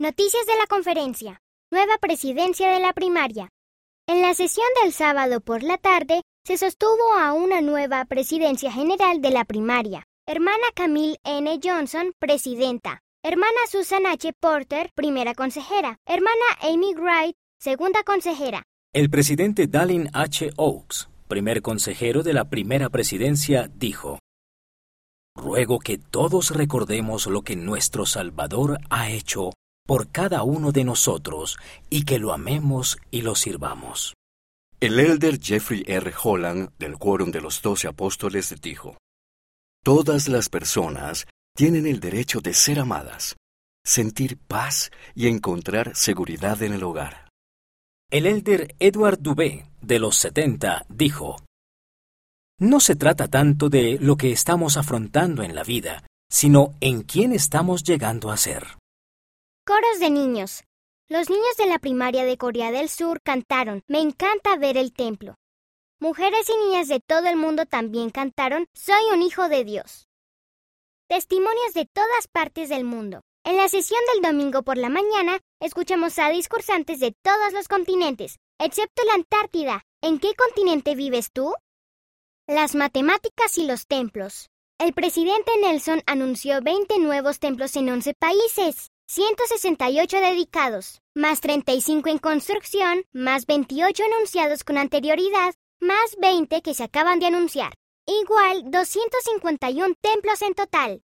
Noticias de la conferencia. Nueva presidencia de la primaria. En la sesión del sábado por la tarde se sostuvo a una nueva presidencia general de la primaria. Hermana Camille N. Johnson, presidenta. Hermana Susan H. Porter, primera consejera. Hermana Amy Wright, segunda consejera. El presidente Dallin H. Oaks, primer consejero de la primera presidencia, dijo, Ruego que todos recordemos lo que nuestro Salvador ha hecho por cada uno de nosotros y que lo amemos y lo sirvamos. El elder Jeffrey R. Holland del Quórum de los Doce Apóstoles dijo, Todas las personas tienen el derecho de ser amadas, sentir paz y encontrar seguridad en el hogar. El elder Edward Dubé, de los 70, dijo, No se trata tanto de lo que estamos afrontando en la vida, sino en quién estamos llegando a ser. Coros de niños. Los niños de la primaria de Corea del Sur cantaron Me encanta ver el templo. Mujeres y niñas de todo el mundo también cantaron Soy un hijo de Dios. Testimonios de todas partes del mundo. En la sesión del domingo por la mañana, escuchamos a discursantes de todos los continentes, excepto la Antártida. ¿En qué continente vives tú? Las matemáticas y los templos. El presidente Nelson anunció 20 nuevos templos en 11 países. 168 dedicados, más 35 en construcción, más 28 anunciados con anterioridad, más 20 que se acaban de anunciar. Igual 251 templos en total.